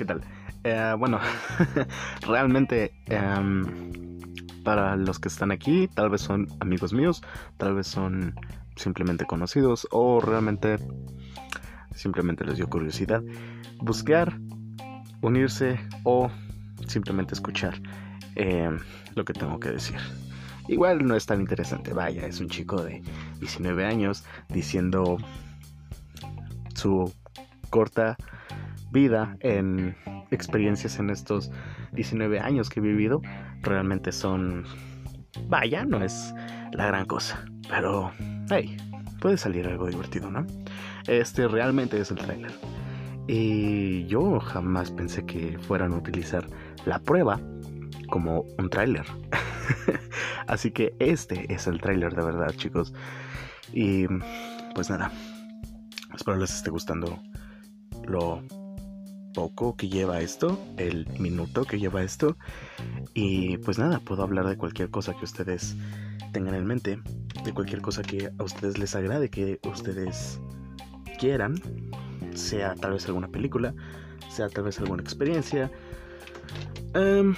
¿qué tal? Eh, bueno, realmente em, para los que están aquí, tal vez son amigos míos, tal vez son simplemente conocidos o realmente simplemente les dio curiosidad buscar, unirse o simplemente escuchar em, lo que tengo que decir. Igual no es tan interesante, vaya, es un chico de 19 años diciendo su corta vida en experiencias en estos 19 años que he vivido realmente son vaya no es la gran cosa pero hey puede salir algo divertido no este realmente es el trailer y yo jamás pensé que fueran a utilizar la prueba como un tráiler. Así que este es el tráiler de verdad chicos. Y pues nada espero les esté gustando lo poco que lleva esto, el minuto que lleva esto. Y pues nada, puedo hablar de cualquier cosa que ustedes tengan en mente, de cualquier cosa que a ustedes les agrade, que ustedes quieran, sea tal vez alguna película, sea tal vez alguna experiencia. Em,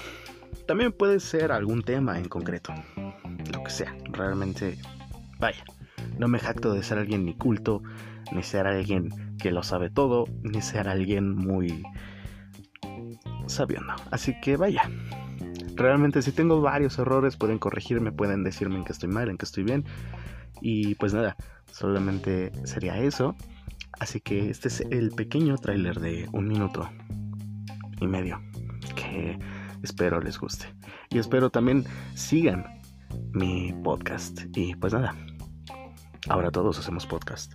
también puede ser algún tema en concreto, lo que sea, realmente, vaya, no me jacto de ser alguien ni culto, ni ser alguien que lo sabe todo, ni ser alguien muy sabiendo. Así que vaya. Realmente si tengo varios errores pueden corregirme, pueden decirme en que estoy mal, en que estoy bien. Y pues nada, solamente sería eso. Así que este es el pequeño tráiler de un minuto y medio que espero les guste. Y espero también sigan mi podcast. Y pues nada, ahora todos hacemos podcast.